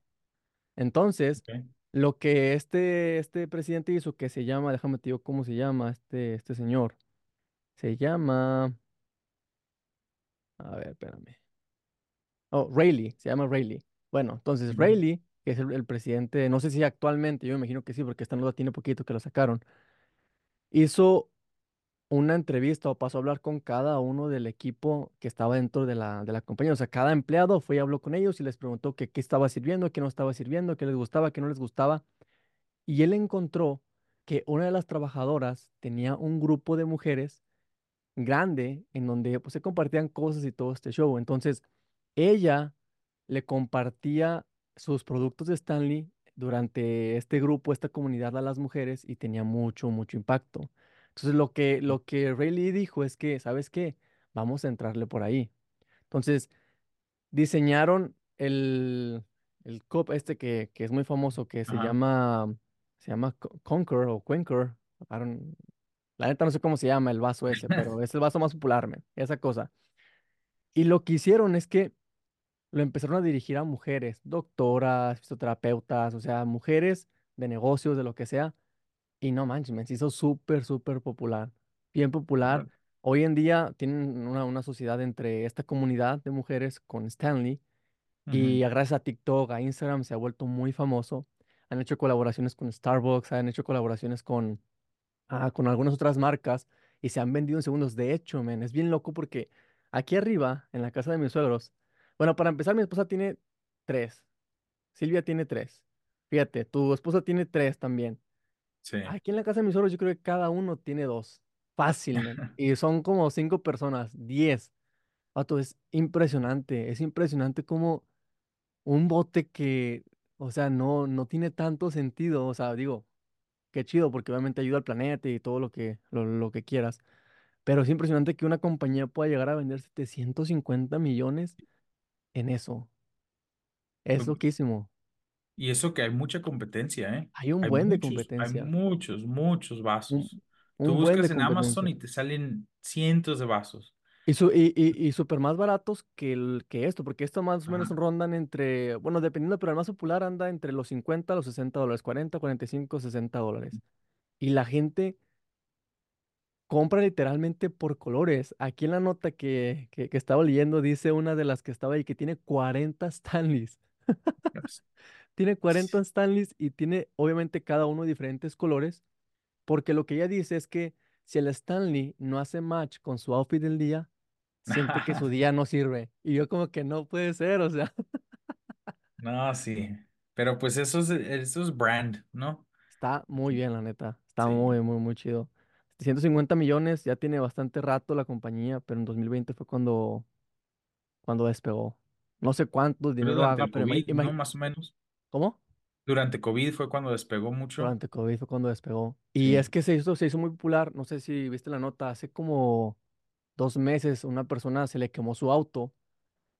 Entonces, lo que este, este presidente hizo, que se llama, déjame te digo cómo se llama este, este señor, se llama, a ver, espérame. Oh, Rayleigh, se llama Rayleigh. Bueno, entonces Rayleigh, que es el, el presidente, no sé si actualmente, yo me imagino que sí, porque esta nota tiene poquito que lo sacaron, hizo una entrevista o pasó a hablar con cada uno del equipo que estaba dentro de la, de la compañía. O sea, cada empleado fue y habló con ellos y les preguntó que qué estaba sirviendo, qué no estaba sirviendo, qué les gustaba, qué no les gustaba. Y él encontró que una de las trabajadoras tenía un grupo de mujeres grande en donde pues, se compartían cosas y todo este show. Entonces, ella le compartía sus productos de Stanley durante este grupo, esta comunidad a las mujeres y tenía mucho, mucho impacto. Entonces, lo que, lo que Rayleigh dijo es que, ¿sabes qué? Vamos a entrarle por ahí. Entonces, diseñaron el, el cup este que, que es muy famoso, que se Ajá. llama, se llama Co- Conquer o Quenker. La neta no sé cómo se llama el vaso ese, pero *laughs* es el vaso más popular, men, esa cosa. Y lo que hicieron es que lo empezaron a dirigir a mujeres, doctoras, fisioterapeutas, o sea, mujeres de negocios, de lo que sea. Y no manches, men, se hizo súper, súper popular, bien popular. Hoy en día tienen una, una sociedad entre esta comunidad de mujeres con Stanley y Ujú, gracias a TikTok, a Instagram se ha vuelto muy famoso. Han hecho colaboraciones con Starbucks, han hecho colaboraciones con ah, con algunas otras marcas y se han vendido en segundos. De hecho, men, es bien loco porque aquí arriba, en la casa de mis suegros, bueno, para empezar, mi esposa tiene tres, Silvia tiene tres. Fíjate, tu esposa tiene tres también. Sí. Aquí en la casa de mis suegros yo creo que cada uno tiene dos. Fácil, men. *laughs* Y son como cinco personas, diez. Vato, es impresionante, es impresionante como un bote que, o sea, no, no tiene tanto sentido. O sea, digo, qué chido porque obviamente ayuda al planeta y todo lo que, lo, lo que quieras. Pero es impresionante que una compañía pueda llegar a vender 750 millones en eso. Es loquísimo. Y eso que hay mucha competencia, ¿eh? Hay un Hay buen de muchos, hay competencia. muchos, muchos Un, vasos. Tú un buen de buscas en Amazon y te salen cientos de vasos. Y, su, y, y, y súper más baratos que, el, que esto, porque esto más o menos Ajá. rondan entre, bueno, dependiendo, pero el más popular anda entre los 50 a los 60 dólares, 40, 45, 60 dólares. Y la gente compra literalmente por colores. Aquí en la nota que, que, que estaba leyendo dice una de las que estaba ahí que tiene 40 Stanleys. Pues, *laughs* Tiene 40 Stanleys y tiene obviamente cada uno diferentes colores, porque lo que ella dice es que si el Stanley no hace match con su outfit del día, siente que su *laughs* día no sirve. Y yo como que no puede ser, o sea, *laughs* No, sí. Pero pues eso es, eso es brand, ¿no? está muy bien, la neta. Está Sí. muy, muy, muy chido. 150 millones, ya tiene bastante rato la compañía, pero en 2020 fue cuando, cuando despegó. No sé cuánto Pero dinero durante haga, el pero COVID, ¿no? Más o menos. ¿cómo? Durante COVID fue cuando despegó mucho. Durante COVID fue cuando despegó. Y es que se hizo, se hizo muy popular, no sé si viste la nota, hace como dos meses una persona se le quemó su auto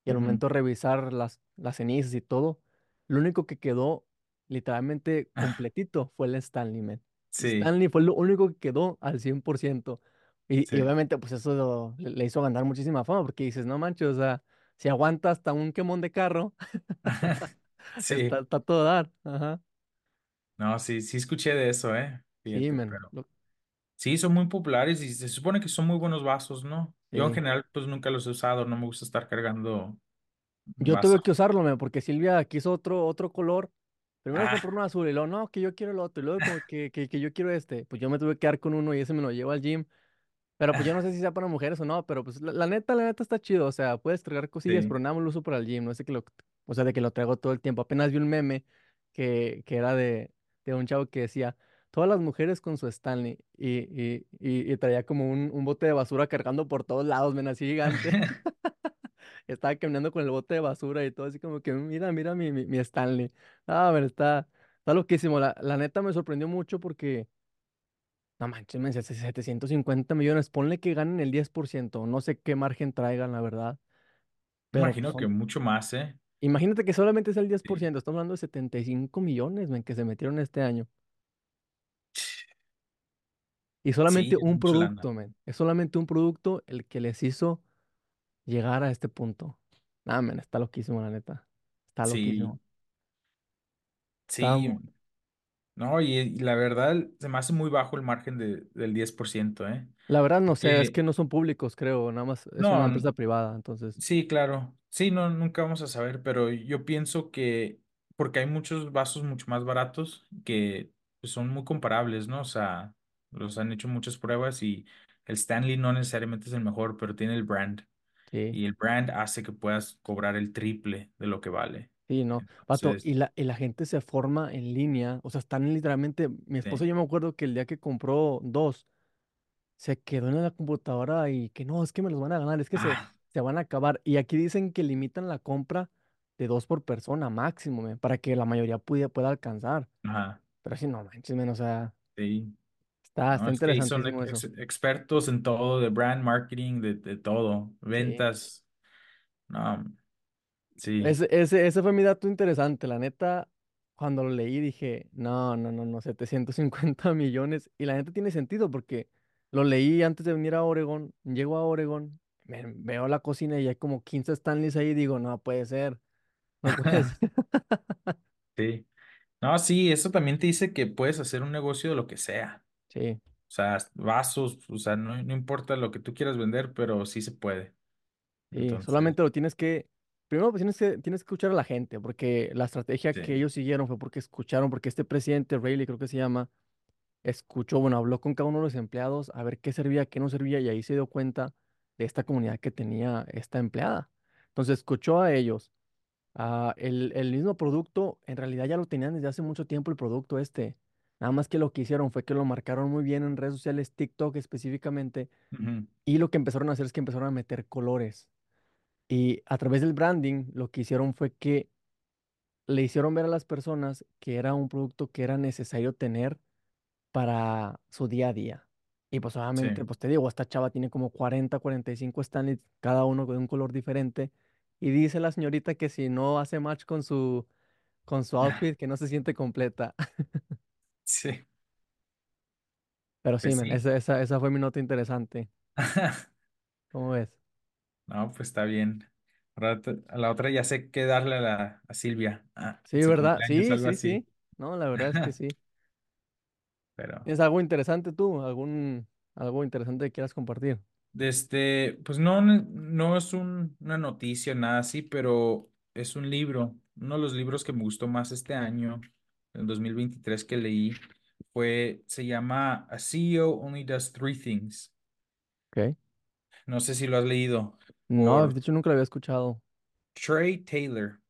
y al momento de revisar las, las cenizas y todo, lo único que quedó literalmente completito fue el Stanley, man. Sí, Stanley fue lo único que quedó al 100%. Y, y sí. obviamente pues eso lo- le, hizo ganar muchísima fama porque dices, no manches, o sea, si aguanta hasta un quemón de carro, *laughs* *laughs* está, Sí. está a todo dar. Ajá. No, sí, sí escuché de eso, ¿eh? Sí, Fíjate, man. pero Lo- sí, son muy populares y se supone que son muy buenos vasos, ¿no? Yo en sí. general, pues nunca los he usado, no me gusta estar cargando Yo tuve que usarlo, man, porque Silvia quiso otro, otro color. Primero compró Ah, uno azul y luego, no, que yo quiero el otro. Y luego como que, que, que yo quiero este. Pues yo me tuve que quedar con uno y ese me lo llevo al gym. Pero pues yo no sé si sea para mujeres o no, pero pues la, la neta, la neta está chido. O sea, puedes cargar cosillas, sí. pero nada más lo uso para el gym. No de que lo, o sea, de que lo traigo todo el tiempo. Apenas vi un meme que, que era de, de un chavo que decía, todas las mujeres con su Stanley. Y, y, y, y traía como un, un bote de basura cargando por todos lados, men, así gigante. *laughs* *laughs* Estaba caminando con el bote de basura y todo así como que, mira, mira mi, mi, mi Stanley. Ah, pero está, está loquísimo. La, la neta me sorprendió mucho porque... No manches, men, 750 millones, ponle que ganen el 10%, no sé qué margen traigan, la verdad, Me pero pues imagino que son, mucho más, ¿eh? imagínate que solamente es el diez por Sí. ciento, estamos hablando de 75 millones, men, que se metieron este año, y Sí, solamente es un lana. producto, men, es solamente un producto el que les hizo llegar a este punto. Nah, men, está loquísimo, la neta, está Sí, loquísimo. Está, sí. No, y, y la verdad se me hace muy bajo el margen de, del 10%, ¿eh? la verdad no sé, es Porque, que no son públicos, creo, nada más es una no, empresa privada, entonces, Sí, claro. Sí, no, nunca vamos a saber, pero yo pienso que porque hay muchos vasos mucho más baratos que pues, son muy comparables, ¿no? O sea, los han hecho muchas pruebas y el Stanley no necesariamente es el mejor, pero tiene el brand sí. y el brand hace que puedas cobrar el triple de lo que vale. Sí, no, vato, y la, y la gente se forma en línea, o sea, están literalmente, mi esposa sí. yo me acuerdo que el día que compró dos, se quedó en la computadora y que no, es que me los van a ganar, es que se, Ah, se van a acabar. Y aquí dicen que limitan la compra de dos por persona máximo, para que la mayoría pueda, pueda alcanzar. ajá, Pero sí, no manches, men, o sea, sí. Está, está No, son interesantísimo ex- eso. expertos en todo, de brand marketing, de, de todo, Sí. ventas. No, sí. Ese, ese, ese fue mi dato interesante, la neta, cuando lo leí dije, no, no, no, no, 750 *laughs* millones, y la neta tiene sentido porque lo leí antes de venir a Oregon, llego a Oregon, me- veo la cocina y hay como 15 Stanleys ahí, digo, no puede ser, no puede *laughs* ser. *laughs* Sí. No, sí, eso también te dice que puedes hacer un negocio de lo que sea. Sí, O sea, vasos, o sea, no, no importa lo que tú quieras vender, pero sí se puede. sí, Entonces, solamente lo tienes que, primero pues tienes que, tienes que escuchar a la gente, porque la estrategia que ellos siguieron fue porque escucharon, porque este presidente, Rayleigh creo que se llama, escuchó, bueno, habló con cada uno de los empleados a ver qué servía, qué no servía, y ahí se dio cuenta de esta comunidad que tenía esta empleada. Entonces escuchó a ellos. Ah, el, el mismo producto, en realidad ya lo tenían desde hace mucho tiempo el producto este. Nada más que lo que hicieron fue que lo marcaron muy bien en redes sociales, TikTok específicamente, Ujú, y lo que empezaron a hacer es que empezaron a meter colores. Y a través del branding, lo que hicieron fue que le hicieron ver a las personas que era un producto que era necesario tener para su día a día. Y pues Sí. obviamente, pues te digo, esta chava tiene como 40, 45 Stanleys, cada uno de un color diferente. Y dice la señorita que si no hace match con su, con su *laughs* outfit, que no se siente completa. *laughs* Sí, Pero sí, pues sí. esa, esa, esa fue mi nota interesante. *laughs* ¿Cómo ves? No, pues está bien. Ahora te- A la otra ya sé qué darle a, la, a Silvia. Ah, Sí, su ¿verdad? cumpleaños, Sí, algo sí, así. sí. No, la verdad es que sí. *laughs* Pero, ¿Tienes algo interesante tú? ¿Algún algo interesante que quieras compartir? desde, pues no, no no es un- una noticia, nada así, pero es un libro. Uno de los libros que me gustó más este año, en 2023 que leí, fue, se llama A CEO Only Does Three Things. Ok. No sé si lo has leído, No, de hecho nunca lo había escuchado. Trey Taylor.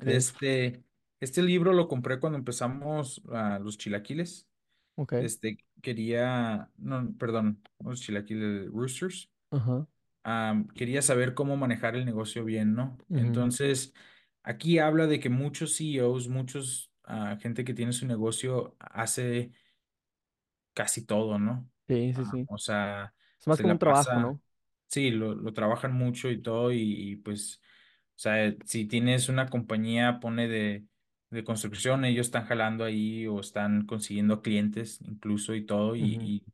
Este, este libro lo compré cuando empezamos a los chilaquiles. ok. Este, quería, no, perdón, los chilaquiles Roosters. Ajá. Am, quería saber cómo manejar el negocio bien, ¿no? Entonces, aquí habla de que muchos CEOs, muchos, ah, gente que tiene su negocio hace casi todo, ¿no? Sí, sí, Ah, sí. o sea, Es más se como un trabajo, pasa, ¿no? sí, lo, lo trabajan mucho y todo, y, y, pues, o sea, si tienes una compañía, pone de, de construcción, ellos están jalando ahí o están consiguiendo clientes incluso y todo, y,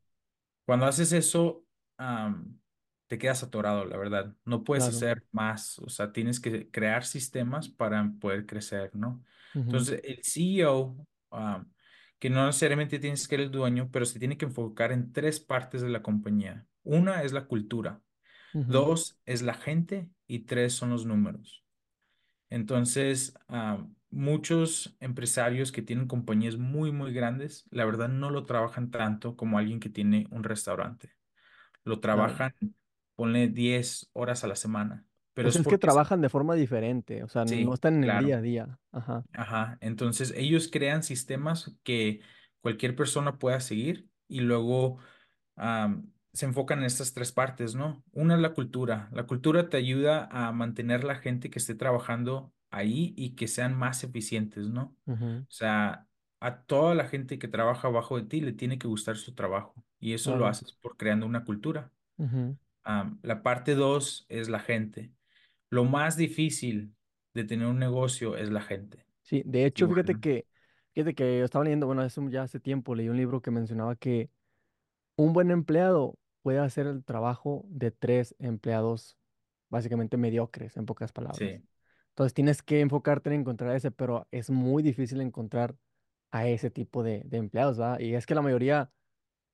cuando haces eso, am, te quedas atorado, la verdad. No puedes Claro. hacer más, o sea, tienes que crear sistemas para poder crecer, ¿no? Entonces, el CEO, am, que no necesariamente tienes que ser el dueño, pero se tiene que enfocar en tres partes de la compañía. Una es la cultura, dos es la gente y tres son los números. Entonces, am, muchos empresarios que tienen compañías muy, muy grandes, la verdad no lo trabajan tanto como alguien que tiene un restaurante lo Claro. trabajan, ponle 10 horas a la semana, pero O es que trabajan de forma diferente, o sea, no están en el día a día. Ajá. ajá, entonces ellos crean sistemas que cualquier persona pueda seguir y luego se enfocan en estas tres partes, ¿no? Una es la cultura, la cultura te ayuda a mantener la gente que esté trabajando ahí y que sean más eficientes, ¿no? O sea, a toda la gente que trabaja abajo de ti le tiene que gustar su trabajo y eso lo haces por creando una cultura. la parte dos es la gente. Lo más difícil de tener un negocio es la gente. Sí, de hecho, Igual, fíjate que, fíjate que yo estaba leyendo, bueno, eso ya hace tiempo, leí un libro que mencionaba que un buen empleado puede hacer el trabajo de tres empleados básicamente mediocres, en pocas palabras. Sí, Entonces tienes que enfocarte en encontrar ese, pero es muy difícil encontrar a ese tipo de, de empleados, ¿verdad? Y es que la mayoría,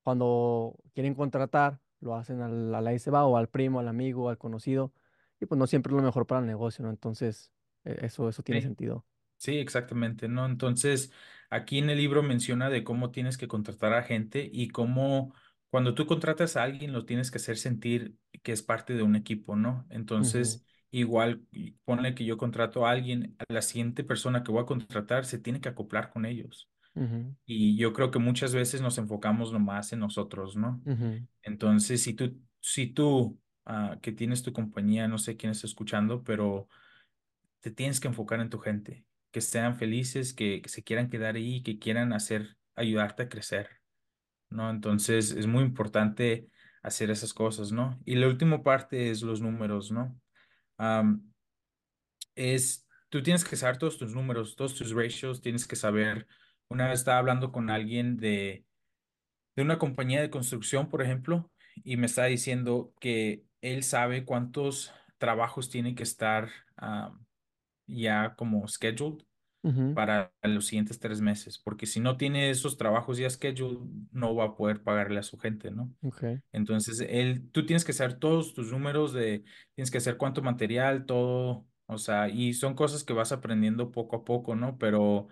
cuando quieren contratar, lo hacen al, al ahí se va, o al primo, al amigo, al conocido, y pues no siempre es lo mejor para el negocio, ¿no? Entonces, e- eso, eso tiene sí, sentido. sí, exactamente, ¿no? Entonces, aquí en el libro menciona de cómo tienes que contratar a gente y cómo cuando tú contratas a alguien lo tienes que hacer sentir que es parte de un equipo, ¿no? Entonces, igual, ponle que yo contrato a alguien, a la siguiente persona que voy a contratar se tiene que acoplar con ellos. Y yo creo que muchas veces nos enfocamos nomás en nosotros, ¿no? Entonces, si tú, si tú ah, que tienes tu compañía, no sé quién está escuchando, pero te tienes que enfocar en tu gente, que sean felices, que, que se quieran quedar ahí, que quieran hacer, ayudarte a crecer, ¿no? Entonces, es muy importante hacer esas cosas, ¿no? Y la última parte es los números, ¿no? Es, tú tienes que saber todos tus números, todos tus ratios, tienes que saber. Una vez estaba hablando con alguien de de una compañía de construcción, por ejemplo, y me está diciendo que él sabe cuántos trabajos tiene que estar ah, ya como scheduled para los siguientes tres meses, porque si no tiene esos trabajos ya scheduled, no va a poder pagarle a su gente, ¿no? ok, Entonces, él, tú tienes que hacer todos tus números de, tienes que hacer cuánto material, todo, o sea, y son cosas que vas aprendiendo poco a poco, ¿no? Pero...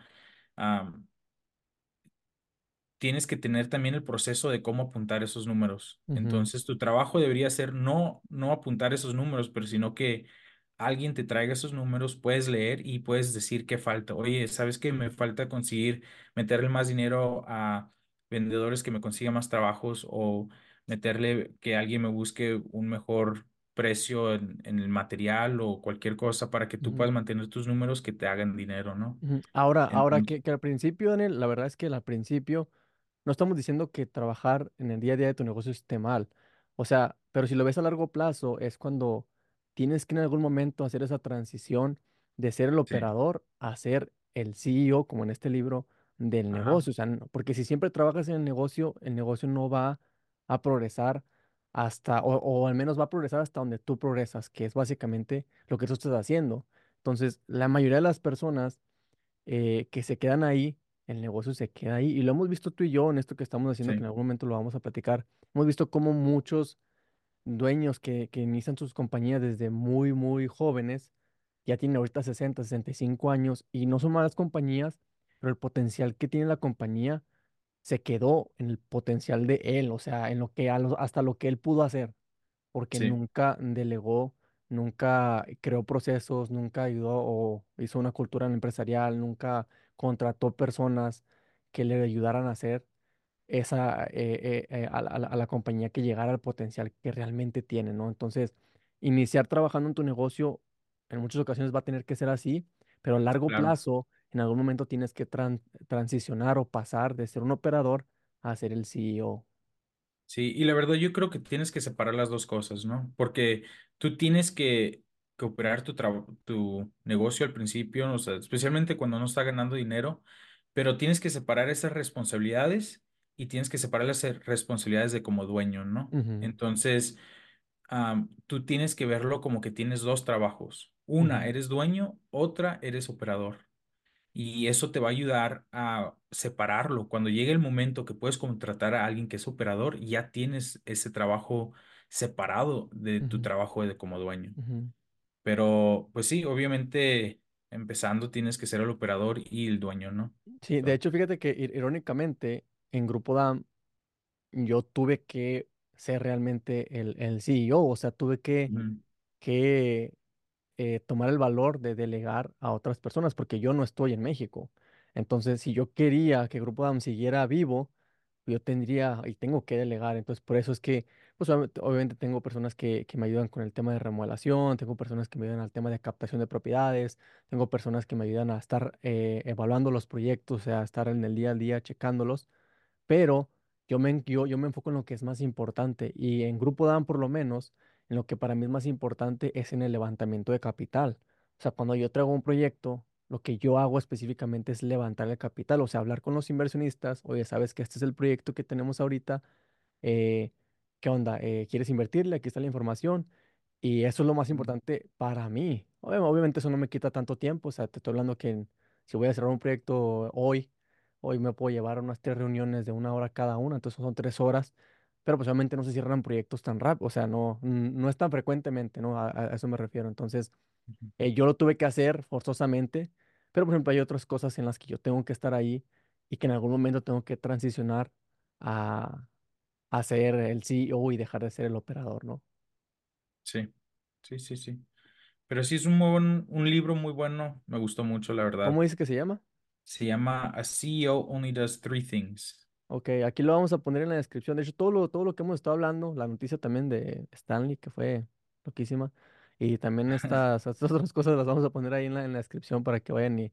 tienes que tener también el proceso de cómo apuntar esos números. ujú, Entonces, tu trabajo debería ser no, no apuntar esos números, pero sino que alguien te traiga esos números, puedes leer y puedes decir qué falta. Oye, ¿sabes qué? Me falta conseguir, meterle más dinero a vendedores que me consigan más trabajos o meterle que alguien me busque un mejor precio en, en el material o cualquier cosa para que tú ujú. puedas mantener tus números que te hagan dinero, ¿no? Ahora, ahora que, que al principio, Daniel, la verdad es que al principio no estamos diciendo que trabajar en el día a día de tu negocio esté mal. O sea, pero si lo ves a largo plazo, es cuando tienes que en algún momento hacer esa transición de ser el sí, operador a ser el CEO, como en este libro, del ajá, negocio. O sea, no- porque si siempre trabajas en el negocio, el negocio no va a progresar hasta, o, o al menos va a progresar hasta donde tú progresas, que es básicamente lo que tú estás haciendo. Entonces, la mayoría de las personas eh, que se quedan ahí, el negocio se queda ahí. Y lo hemos visto tú y yo en esto que estamos haciendo, que en algún momento lo vamos a platicar. Hemos visto cómo muchos dueños que, que inician sus compañías desde muy, muy jóvenes, ya tienen ahorita 60, 65 años y no son malas compañías, pero el potencial que tiene la compañía se quedó en el potencial de él, o sea, en lo que hasta lo que él pudo hacer, porque sí, nunca delegó, nunca creó procesos, nunca ayudó o hizo una cultura empresarial, nunca contrató personas que le ayudaran a hacer esa, eh, eh, eh, a, la a compañía que llegara al potencial que realmente tiene, ¿no? Entonces, iniciar trabajando en tu negocio en muchas ocasiones va a tener que ser así, pero a largo claro. plazo, en algún momento tienes que tran- transicionar o pasar de ser un operador a ser el CEO. Sí, y la verdad yo creo que tienes que separar las dos cosas, ¿no? Porque tú tienes que, que operar tu, tu negocio al principio, o sea, especialmente cuando no está ganando dinero, pero tienes que separar esas responsabilidades y tienes que separar las eh, responsabilidades de como dueño, ¿no? Entonces, tú tienes que verlo como que tienes dos trabajos. Una, eres dueño, otra, eres operador. Y eso te va a ayudar a separarlo. Cuando llegue el momento que puedes contratar a alguien que es operador, ya tienes ese trabajo separado de tu trabajo de como dueño. Pero, pues sí, obviamente, empezando tienes que ser el operador y el dueño, ¿no? Sí, de hecho, fíjate que ir- irónicamente, en Grupo DAM, yo tuve que ser realmente el, el CEO, o sea, tuve que, que eh, tomar el valor de delegar a otras personas, porque yo no estoy en México. Entonces, si yo quería que Grupo DAM siguiera vivo, yo tendría y tengo que delegar. Entonces, por eso es que, pues obviamente, tengo personas que, que me ayudan con el tema de remodelación, tengo personas que me ayudan al tema de captación de propiedades, tengo personas que me ayudan a estar eh, evaluando los proyectos, o sea, estar en el día a día checándolos pero yo me, yo, yo me enfoco en lo que es más importante y en Grupo DAM por lo menos, en lo que para mí es más importante es en el levantamiento de capital. O sea, cuando yo traigo un proyecto, lo que yo hago específicamente es levantar el capital, o sea, hablar con los inversionistas, oye, sabes que este es el proyecto que tenemos ahorita, eh, ¿qué onda? Eh, ¿quieres invertirle? Aquí está la información. Y eso es lo más importante para mí. Obvia- Obviamente eso no me quita tanto tiempo, o sea, te estoy hablando que en- si voy a cerrar un proyecto hoy, hoy me puedo llevar unas tres reuniones de una hora cada una, entonces son tres horas, pero pues obviamente no se cierran proyectos tan rápido, o sea, no, n- no es tan frecuentemente, ¿no? A, a eso me refiero. Entonces, ujú. eh, yo lo tuve que hacer forzosamente, pero por ejemplo hay otras cosas en las que yo tengo que estar ahí y que en algún momento tengo que transicionar a, ser el CEO y dejar de ser el operador, ¿no? Sí, sí, sí, sí. Pero sí es un, muy buen- un libro muy bueno, me gustó mucho, la ¿Cómo verdad. dice que se llama? Se llama A CEO Only Does Three Things. Ok, aquí lo vamos a poner en la descripción. De hecho, todo lo, todo lo que hemos estado hablando, la noticia también de Stanley, que fue loquísima, y también *laughs* estas, estas otras cosas las vamos a poner ahí en la, en la descripción para que vayan y,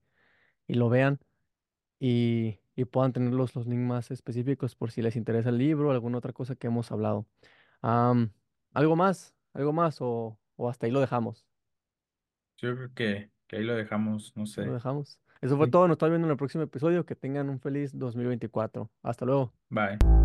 y lo vean y, y puedan tener los, los links más específicos por si les interesa el libro o alguna otra cosa que hemos hablado. ¿algo más? ¿Algo más? O, o hasta ahí lo dejamos. Yo creo que, que ahí lo dejamos, no Lo sé. dejamos. Eso fue Sí. todo. Nos estamos viendo en el próximo episodio. Que tengan un feliz 2024. Hasta luego. Bye.